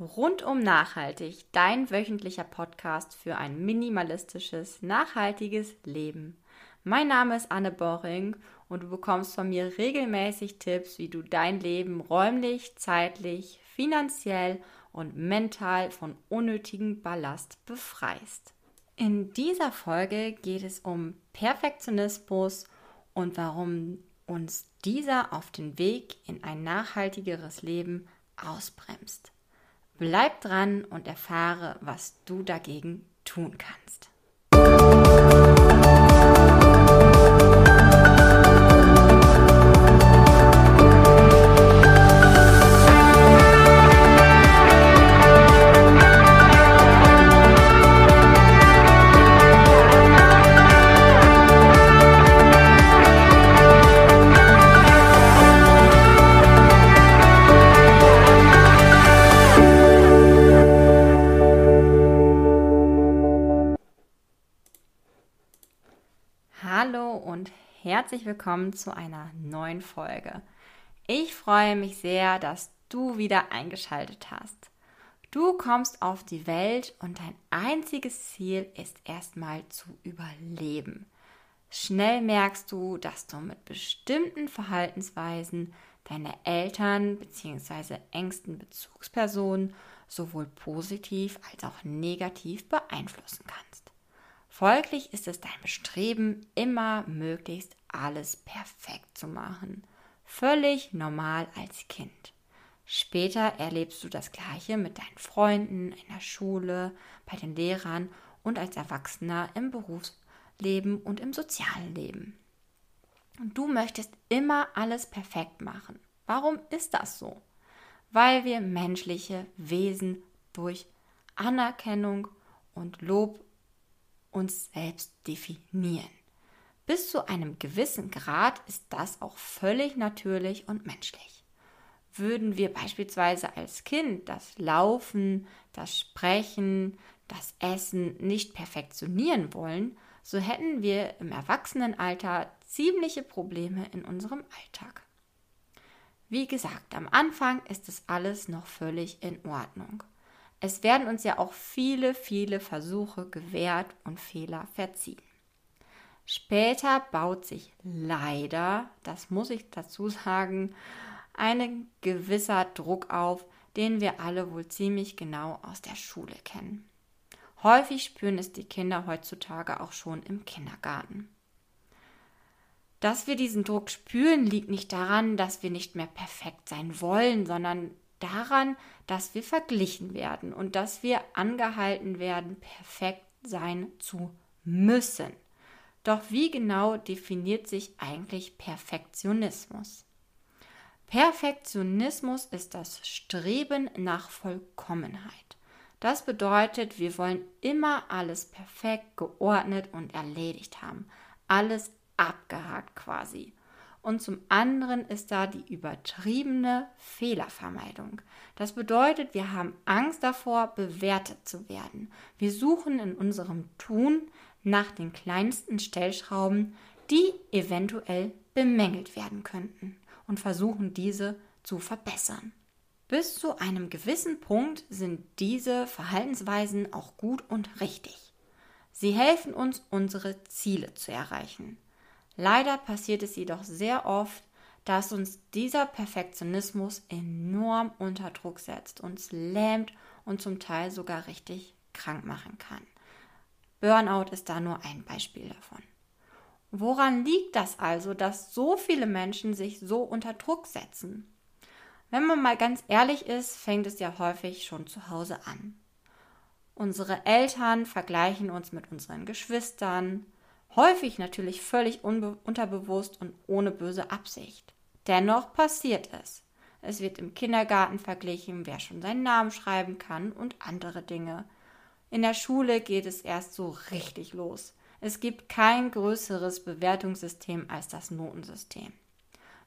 Rundum nachhaltig, dein wöchentlicher Podcast für ein minimalistisches, nachhaltiges Leben. Mein Name ist Anne Boring und du bekommst von mir regelmäßig Tipps, wie du dein Leben räumlich, zeitlich, finanziell und mental von unnötigem Ballast befreist. In dieser Folge geht es um Perfektionismus und warum uns dieser auf den Weg in ein nachhaltigeres Leben ausbremst. Bleib dran und erfahre, was du dagegen tun kannst. Herzlich willkommen zu einer neuen Folge. Ich freue mich sehr, dass du wieder eingeschaltet hast. Du kommst auf die Welt und dein einziges Ziel ist erstmal zu überleben. Schnell merkst du, dass du mit bestimmten Verhaltensweisen deine Eltern bzw. engsten Bezugspersonen sowohl positiv als auch negativ beeinflussen kannst. Folglich ist es dein Bestreben, immer möglichst alles perfekt zu machen. Völlig normal als Kind. Später erlebst du das Gleiche mit deinen Freunden, in der Schule, bei den Lehrern und als Erwachsener im Berufsleben und im sozialen Leben. Und du möchtest immer alles perfekt machen. Warum ist das so? Weil wir menschliche Wesen durch Anerkennung und Lob uns selbst definieren. Bis zu einem gewissen Grad ist das auch völlig natürlich und menschlich. Würden wir beispielsweise als Kind das Laufen, das Sprechen, das Essen nicht perfektionieren wollen, so hätten wir im Erwachsenenalter ziemliche Probleme in unserem Alltag. Wie gesagt, am Anfang ist es alles noch völlig in Ordnung. Es werden uns ja auch viele, viele Versuche gewährt und Fehler verziehen. Später baut sich leider, das muss ich dazu sagen, ein gewisser Druck auf, den wir alle wohl ziemlich genau aus der Schule kennen. Häufig spüren es die Kinder heutzutage auch schon im Kindergarten. Dass wir diesen Druck spüren, liegt nicht daran, dass wir nicht mehr perfekt sein wollen, sondern daran, dass wir verglichen werden und dass wir angehalten werden, perfekt sein zu müssen. Doch wie genau definiert sich eigentlich Perfektionismus? Perfektionismus ist das Streben nach Vollkommenheit. Das bedeutet, wir wollen immer alles perfekt, geordnet und erledigt haben. Alles abgehakt quasi und zum anderen ist da die übertriebene Fehlervermeidung. Das bedeutet, wir haben Angst davor, bewertet zu werden. Wir suchen in unserem Tun nach den kleinsten Stellschrauben, die eventuell bemängelt werden könnten und versuchen diese zu verbessern. Bis zu einem gewissen Punkt sind diese Verhaltensweisen auch gut und richtig. Sie helfen uns, unsere Ziele zu erreichen. Leider passiert es jedoch sehr oft, dass uns dieser Perfektionismus enorm unter Druck setzt, uns lähmt und zum Teil sogar richtig krank machen kann. Burnout ist da nur ein Beispiel davon. Woran liegt das also, dass so viele Menschen sich so unter Druck setzen? Wenn man mal ganz ehrlich ist, fängt es ja häufig schon zu Hause an. Unsere Eltern vergleichen uns mit unseren Geschwistern, Häufig natürlich völlig unterbewusst und ohne böse Absicht. Dennoch passiert es. Es wird im Kindergarten verglichen, wer schon seinen Namen schreiben kann und andere Dinge. In der Schule geht es erst so richtig los. Es gibt kein größeres Bewertungssystem als das Notensystem.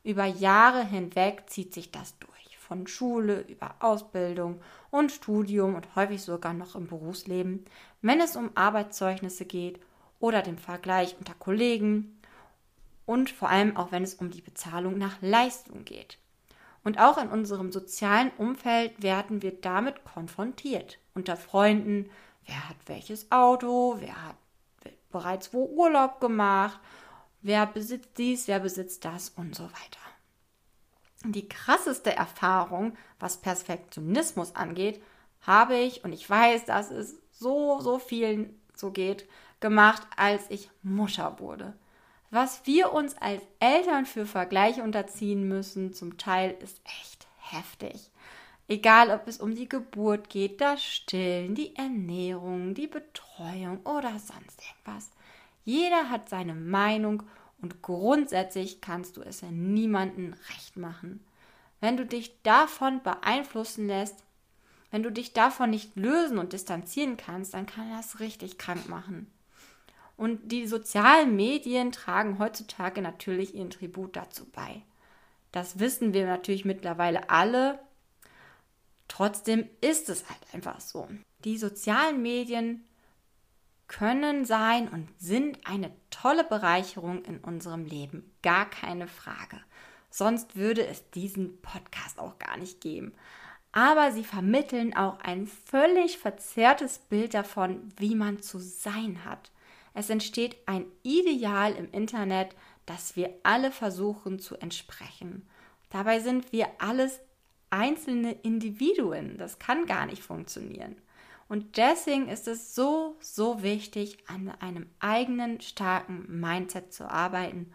Über Jahre hinweg zieht sich das durch. Von Schule über Ausbildung und Studium und häufig sogar noch im Berufsleben, wenn es um Arbeitszeugnisse geht oder dem Vergleich unter Kollegen und vor allem auch wenn es um die Bezahlung nach Leistung geht. Und auch in unserem sozialen Umfeld werden wir damit konfrontiert. Unter Freunden, wer hat welches Auto, wer hat bereits wo Urlaub gemacht, wer besitzt dies, wer besitzt das und so weiter. Die krasseste Erfahrung, was Perfektionismus angeht, habe ich, und ich weiß, dass es so, so vielen so geht, gemacht, als ich Mutter wurde. Was wir uns als Eltern für Vergleiche unterziehen müssen, zum Teil ist echt heftig. Egal, ob es um die Geburt geht, das Stillen, die Ernährung, die Betreuung oder sonst irgendwas. Jeder hat seine Meinung und grundsätzlich kannst du es niemandem recht machen. Wenn du dich davon beeinflussen lässt, wenn du dich davon nicht lösen und distanzieren kannst, dann kann das richtig krank machen. Und die sozialen Medien tragen heutzutage natürlich ihren Tribut dazu bei. Das wissen wir natürlich mittlerweile alle, Trotzdem ist es halt einfach so. Die sozialen Medien können sein und sind eine tolle Bereicherung in unserem Leben. Gar keine Frage. Sonst würde es diesen Podcast auch gar nicht geben. Aber sie vermitteln auch ein völlig verzerrtes Bild davon, wie man zu sein hat. Es entsteht ein Ideal im Internet, das wir alle versuchen zu entsprechen. Dabei sind wir alles einzelne Individuen. Das kann gar nicht funktionieren. Und deswegen ist es so, so wichtig, an einem eigenen starken Mindset zu arbeiten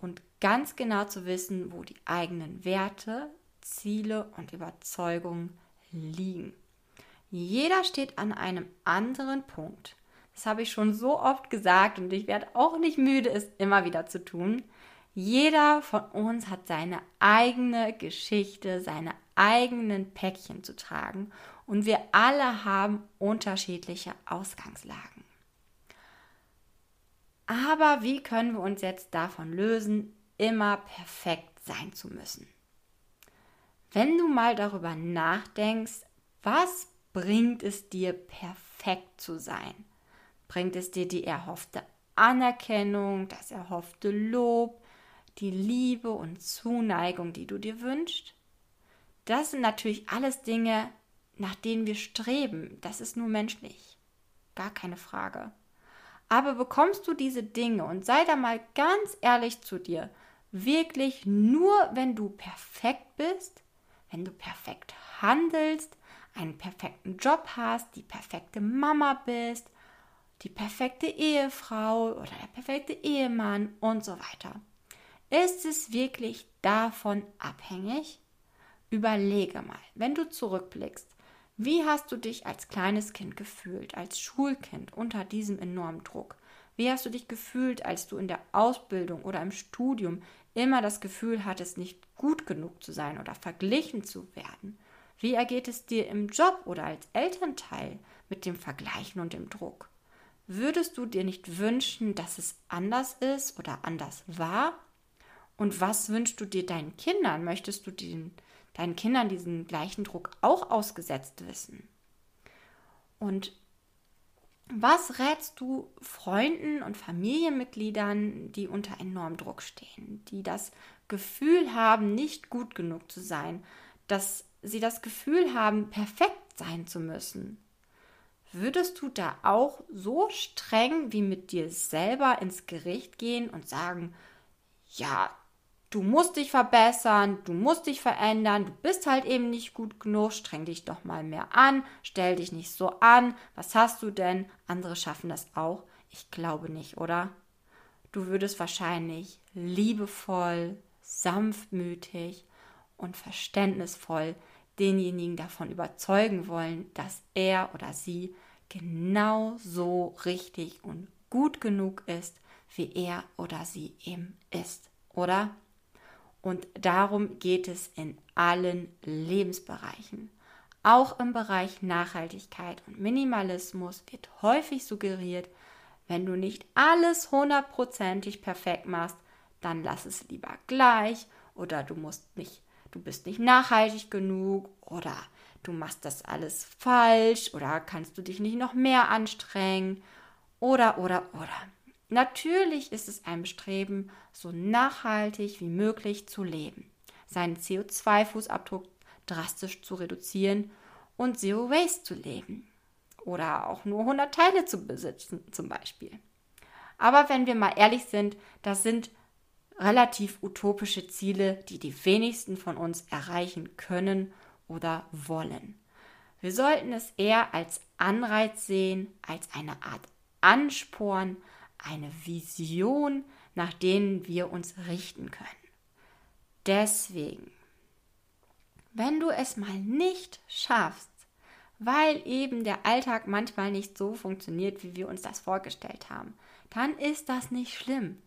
und ganz genau zu wissen, wo die eigenen Werte, Ziele und Überzeugungen liegen. Jeder steht an einem anderen Punkt. Das habe ich schon so oft gesagt und ich werde auch nicht müde, es immer wieder zu tun. Jeder von uns hat seine eigene Geschichte, seine eigenen Päckchen zu tragen und wir alle haben unterschiedliche Ausgangslagen. Aber wie können wir uns jetzt davon lösen, immer perfekt sein zu müssen? Wenn du mal darüber nachdenkst, was bringt es dir, perfekt zu sein? Bringt es dir die erhoffte Anerkennung, das erhoffte Lob, die Liebe und Zuneigung, die du dir wünschst? Das sind natürlich alles Dinge, nach denen wir streben. Das ist nur menschlich. Gar keine Frage. Aber bekommst du diese Dinge und sei da mal ganz ehrlich zu dir, wirklich nur, wenn du perfekt bist, wenn du perfekt handelst, einen perfekten Job hast, die perfekte Mama bist, die perfekte Ehefrau oder der perfekte Ehemann und so weiter. Ist es wirklich davon abhängig? Überlege mal, wenn du zurückblickst, wie hast du dich als kleines Kind gefühlt, als Schulkind unter diesem enormen Druck? Wie hast du dich gefühlt, als du in der Ausbildung oder im Studium immer das Gefühl hattest, nicht gut genug zu sein oder verglichen zu werden? Wie ergeht es dir im Job oder als Elternteil mit dem Vergleichen und dem Druck? Würdest du dir nicht wünschen, dass es anders ist oder anders war? Und was wünschst du dir deinen Kindern? Möchtest du den deinen Kindern diesen gleichen Druck auch ausgesetzt wissen? Und was rätst du Freunden und Familienmitgliedern, die unter enormem Druck stehen, die das Gefühl haben, nicht gut genug zu sein, dass sie das Gefühl haben, perfekt sein zu müssen? Würdest du da auch so streng wie mit dir selber ins Gericht gehen und sagen, ja, du musst dich verbessern, du musst dich verändern, du bist halt eben nicht gut genug, streng dich doch mal mehr an, stell dich nicht so an, was hast du denn? Andere schaffen das auch. Ich glaube nicht, oder? Du würdest wahrscheinlich liebevoll, sanftmütig und verständnisvoll denjenigen davon überzeugen wollen, dass er oder sie genau so richtig und gut genug ist, wie er oder sie eben ist, oder? Und darum geht es in allen Lebensbereichen. Auch im Bereich Nachhaltigkeit und Minimalismus wird häufig suggeriert, wenn du nicht alles hundertprozentig perfekt machst, dann lass es lieber gleich oder du musst nicht, du bist nicht nachhaltig genug oder du machst das alles falsch oder kannst du dich nicht noch mehr anstrengen oder oder oder. Natürlich ist es ein Bestreben, so nachhaltig wie möglich zu leben. seinen CO2-Fußabdruck drastisch zu reduzieren und Zero Waste zu leben. Oder auch nur 100 Teile zu besitzen zum Beispiel. Aber wenn wir mal ehrlich sind, das sind relativ utopische Ziele, die die wenigsten von uns erreichen können oder wollen. Wir sollten es eher als Anreiz sehen, als eine Art Ansporn, eine Vision, nach denen wir uns richten können. Deswegen, wenn du es mal nicht schaffst, weil eben der Alltag manchmal nicht so funktioniert, wie wir uns das vorgestellt haben, dann ist das nicht schlimm.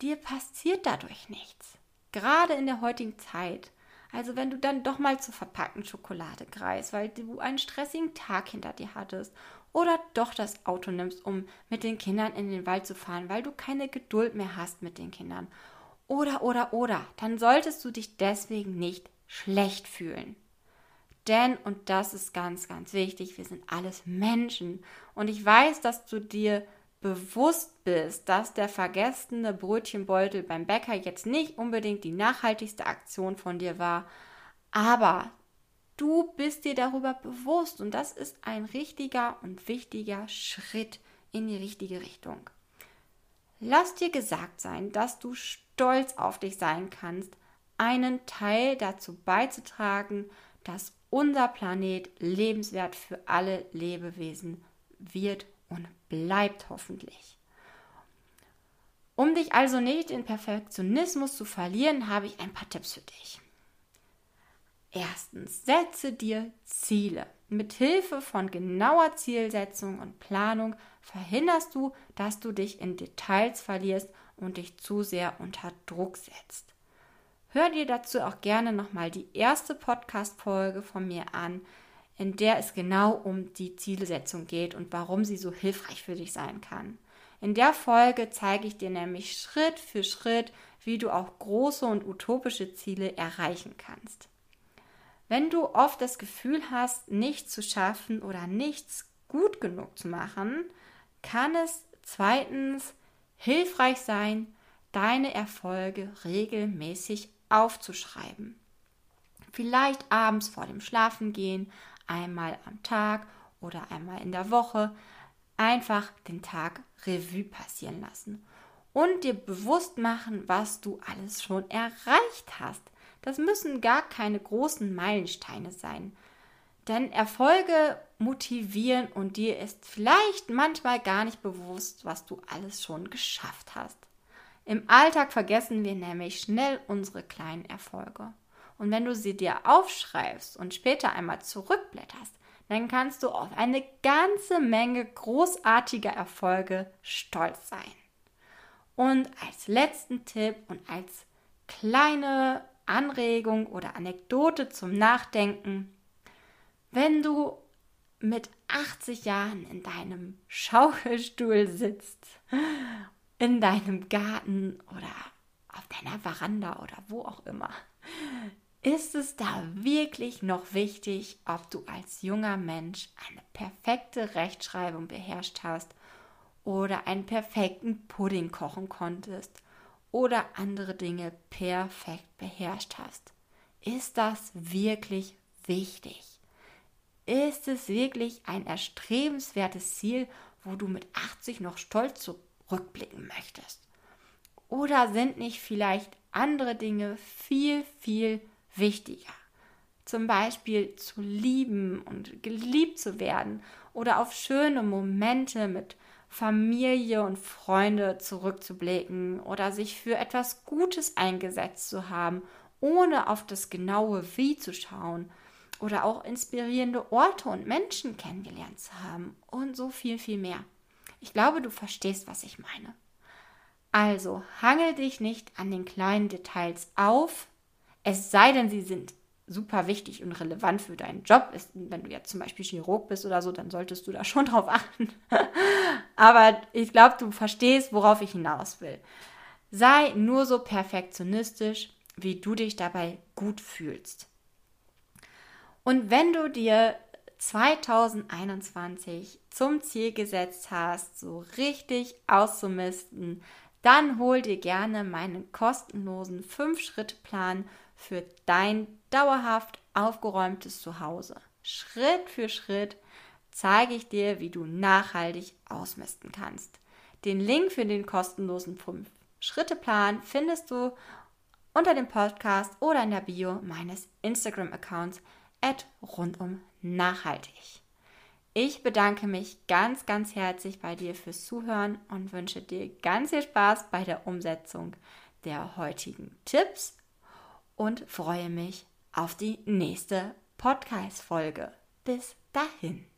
Dir passiert dadurch nichts. Gerade in der heutigen Zeit. Also wenn du dann doch mal zur verpackten Schokolade greifst, weil du einen stressigen Tag hinter dir hattest oder doch das Auto nimmst, um mit den Kindern in den Wald zu fahren, weil du keine Geduld mehr hast mit den Kindern. Oder, oder, oder, dann solltest du dich deswegen nicht schlecht fühlen. Denn, und das ist ganz, ganz wichtig, wir sind alles Menschen. Und ich weiß, dass du dir bewusst bist, dass der vergessene Brötchenbeutel beim Bäcker jetzt nicht unbedingt die nachhaltigste Aktion von dir war, aber du bist dir darüber bewusst und das ist ein richtiger und wichtiger Schritt in die richtige Richtung. Lass dir gesagt sein, dass du stolz auf dich sein kannst, einen Teil dazu beizutragen, dass unser Planet lebenswert für alle Lebewesen wird und bleibt hoffentlich. Um dich also nicht in Perfektionismus zu verlieren, habe ich ein paar Tipps für dich. Erstens, setze dir Ziele. Mit Hilfe von genauer Zielsetzung und Planung verhinderst du, dass du dich in Details verlierst und dich zu sehr unter Druck setzt. Hör dir dazu auch gerne nochmal die erste Podcast-Folge von mir an, in der es genau um die Zielsetzung geht und warum sie so hilfreich für dich sein kann. In der Folge zeige ich dir nämlich Schritt für Schritt, wie du auch große und utopische Ziele erreichen kannst. Wenn du oft das Gefühl hast, nichts zu schaffen oder nichts gut genug zu machen, kann es zweitens hilfreich sein, deine Erfolge regelmäßig aufzuschreiben. Vielleicht abends vor dem Schlafengehen einmal am Tag oder einmal in der Woche einfach den Tag Revue passieren lassen und dir bewusst machen, was du alles schon erreicht hast. Das müssen gar keine großen Meilensteine sein. Denn Erfolge motivieren und dir ist vielleicht manchmal gar nicht bewusst, was du alles schon geschafft hast. Im Alltag vergessen wir nämlich schnell unsere kleinen Erfolge. Und wenn du sie dir aufschreibst und später einmal zurückblätterst, dann kannst du auf eine ganze Menge großartiger Erfolge stolz sein. Und als letzten Tipp und als kleine Anregung oder Anekdote zum Nachdenken, wenn du mit 80 Jahren in deinem Schaukelstuhl sitzt, in deinem Garten oder auf deiner Veranda oder wo auch immer, ist es da wirklich noch wichtig, ob du als junger Mensch eine perfekte Rechtschreibung beherrscht hast oder einen perfekten Pudding kochen konntest oder andere Dinge perfekt beherrscht hast? Ist das wirklich wichtig? Ist es wirklich ein erstrebenswertes Ziel, wo du mit 80 noch stolz zurückblicken möchtest? Oder sind nicht vielleicht andere Dinge viel, viel wichtiger. Zum Beispiel zu lieben und geliebt zu werden oder auf schöne Momente mit Familie und Freunde zurückzublicken oder sich für etwas Gutes eingesetzt zu haben, ohne auf das genaue Wie zu schauen oder auch inspirierende Orte und Menschen kennengelernt zu haben und so viel, viel mehr. Ich glaube, du verstehst, was ich meine. Also, hangel dich nicht an den kleinen Details auf, es sei denn, sie sind super wichtig und relevant für deinen Job. Ist, wenn du jetzt zum Beispiel Chirurg bist oder so, dann solltest du da schon drauf achten. Aber ich glaube, du verstehst, worauf ich hinaus will. Sei nur so perfektionistisch, wie du dich dabei gut fühlst. Und wenn du dir 2021 zum Ziel gesetzt hast, so richtig auszumisten, dann hol dir gerne meinen kostenlosen 5-Schritt-Plan für dein dauerhaft aufgeräumtes Zuhause. Schritt für Schritt zeige ich dir, wie du nachhaltig ausmisten kannst. Den Link für den kostenlosen 5-Schritte-Plan findest du unter dem Podcast oder in der Bio meines Instagram-Accounts at rundum nachhaltig. Ich bedanke mich ganz, ganz herzlich bei dir fürs Zuhören und wünsche dir ganz viel Spaß bei der Umsetzung der heutigen Tipps und freue mich auf die nächste Podcast-Folge. Bis dahin.